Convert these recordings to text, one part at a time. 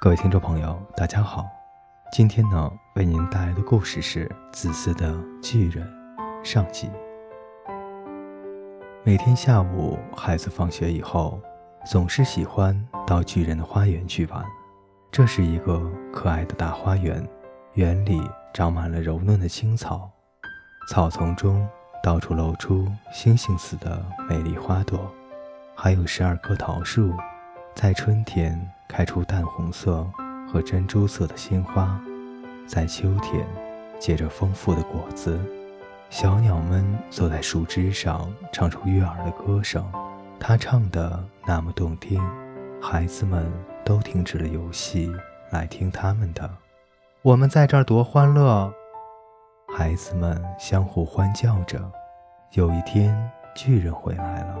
各位听众朋友，大家好。今天呢，为您带来的故事是《自私的巨人》上集。每天下午，孩子放学以后，总是喜欢到巨人的花园去玩。这是一个可爱的大花园，园里长满了柔嫩的青草，草丛中到处露出星星似的美丽花朵，还有十二棵桃树，在春天开出淡红色和珍珠色的鲜花，在秋天结着丰富的果子。小鸟们坐在树枝上，唱出悦耳的歌声，它唱的那么动听，孩子们。都停止了游戏，来听他们的。我们在这儿多欢乐！孩子们相互欢叫着。有一天，巨人回来了。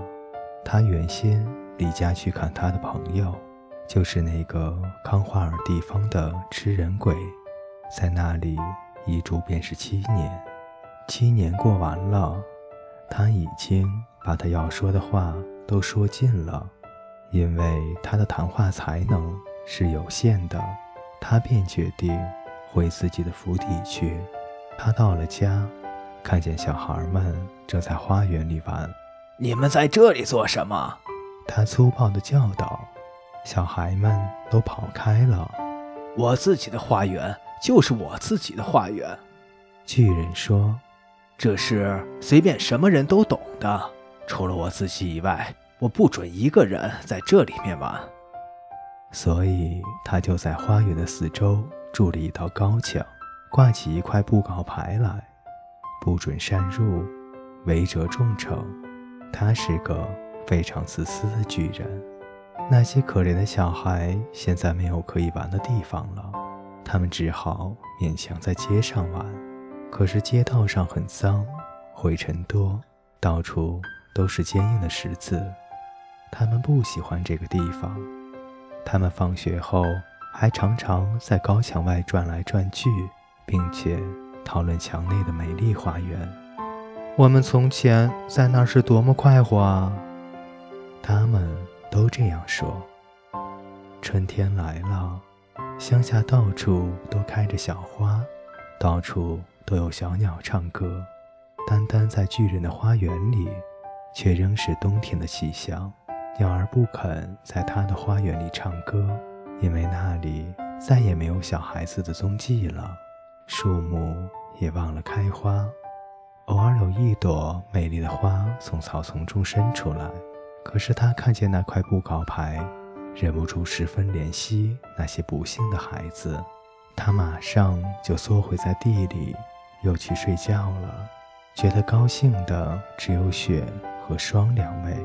他原先离家去看他的朋友，就是那个康华尔地方的吃人鬼，在那里一住便是七年。七年过完了，他已经把他要说的话都说尽了。因为他的谈话才能是有限的，他便决定回自己的府邸去。他到了家，看见小孩们正在花园里玩。你们在这里做什么？他粗暴地叫道。小孩们都跑开了。我自己的花园就是我自己的花园。巨人说：“这是随便什么人都懂的，除了我自己以外。”我不准一个人在这里面玩，所以他就在花园的四周筑了一道高墙，挂起一块布告牌来，不准擅入，违者重惩。他是个非常自私的巨人。那些可怜的小孩现在没有可以玩的地方了，他们只好勉强在街上玩。可是街道上很脏，灰尘多，到处都是坚硬的石子。他们不喜欢这个地方。他们放学后还常常在高墙外转来转去，并且讨论墙内的美丽花园。我们从前在那儿是多么快活啊！他们都这样说。春天来了，乡下到处都开着小花，到处都有小鸟唱歌。单单在巨人的花园里，却仍是冬天的气象。鸟儿不肯在他的花园里唱歌，因为那里再也没有小孩子的踪迹了。树木也忘了开花，偶尔有一朵美丽的花从草丛中伸出来。可是他看见那块布告牌，忍不住十分怜惜那些不幸的孩子。他马上就缩回在地里，又去睡觉了。觉得高兴的只有雪和霜两位。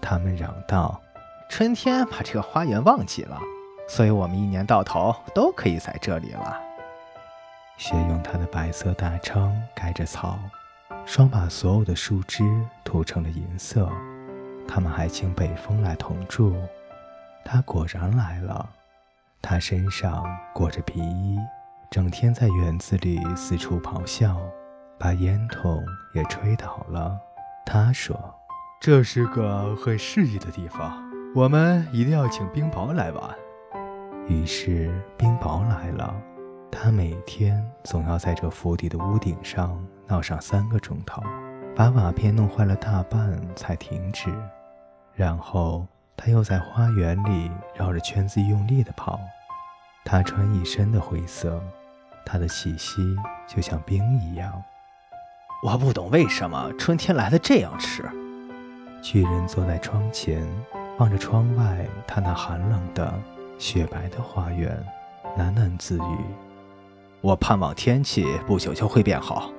他们嚷道：“春天把这个花园忘记了，所以我们一年到头都可以在这里了。”雪用它的白色大氅盖着草，霜把所有的树枝涂成了银色。他们还请北风来同住，他果然来了。他身上裹着皮衣，整天在园子里四处咆哮，把烟筒也吹倒了。他说。这是个很适宜的地方，我们一定要请冰雹来玩。于是冰雹来了，他每天总要在这府邸的屋顶上闹上三个钟头，把瓦片弄坏了大半才停止。然后他又在花园里绕着圈子用力地跑。他穿一身的灰色，他的气息就像冰一样。我不懂为什么春天来的这样迟。巨人坐在窗前，望着窗外他那寒冷的、雪白的花园，喃喃自语：“我盼望天气不久就会变好。”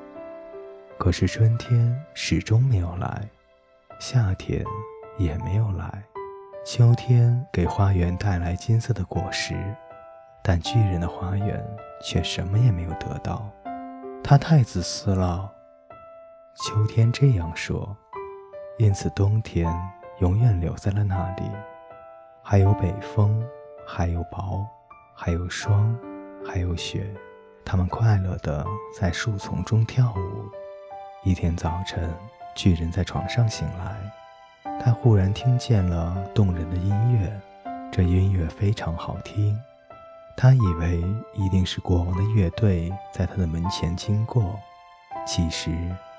可是春天始终没有来，夏天也没有来，秋天给花园带来金色的果实，但巨人的花园却什么也没有得到。他太自私了。秋天这样说。因此，冬天永远留在了那里。还有北风，还有雹，还有霜，还有雪。他们快乐地在树丛中跳舞。一天早晨，巨人在床上醒来，他忽然听见了动人的音乐。这音乐非常好听，他以为一定是国王的乐队在他的门前经过，其实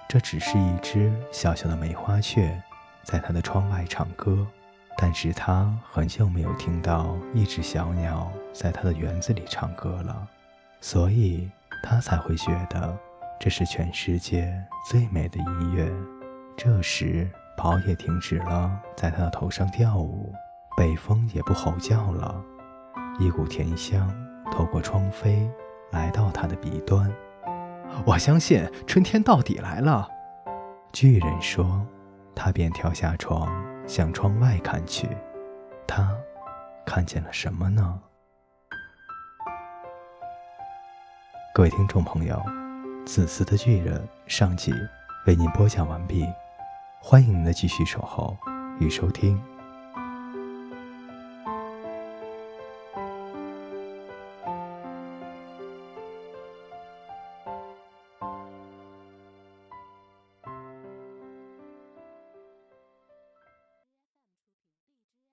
这只是一只小小的梅花雀在他的窗外唱歌。但是他很久没有听到一只小鸟在他的园子里唱歌了，所以他才会觉得这是全世界最美的音乐。这时，跑也停止了在他的头上跳舞，北风也不吼叫了，一股甜香透过窗扉来到他的鼻端。我相信春天到底来了，巨人说。他便跳下床。向窗外看去，他看见了什么呢？各位听众朋友，《自私的巨人》上集为您播讲完毕，欢迎您的继续守候与收听。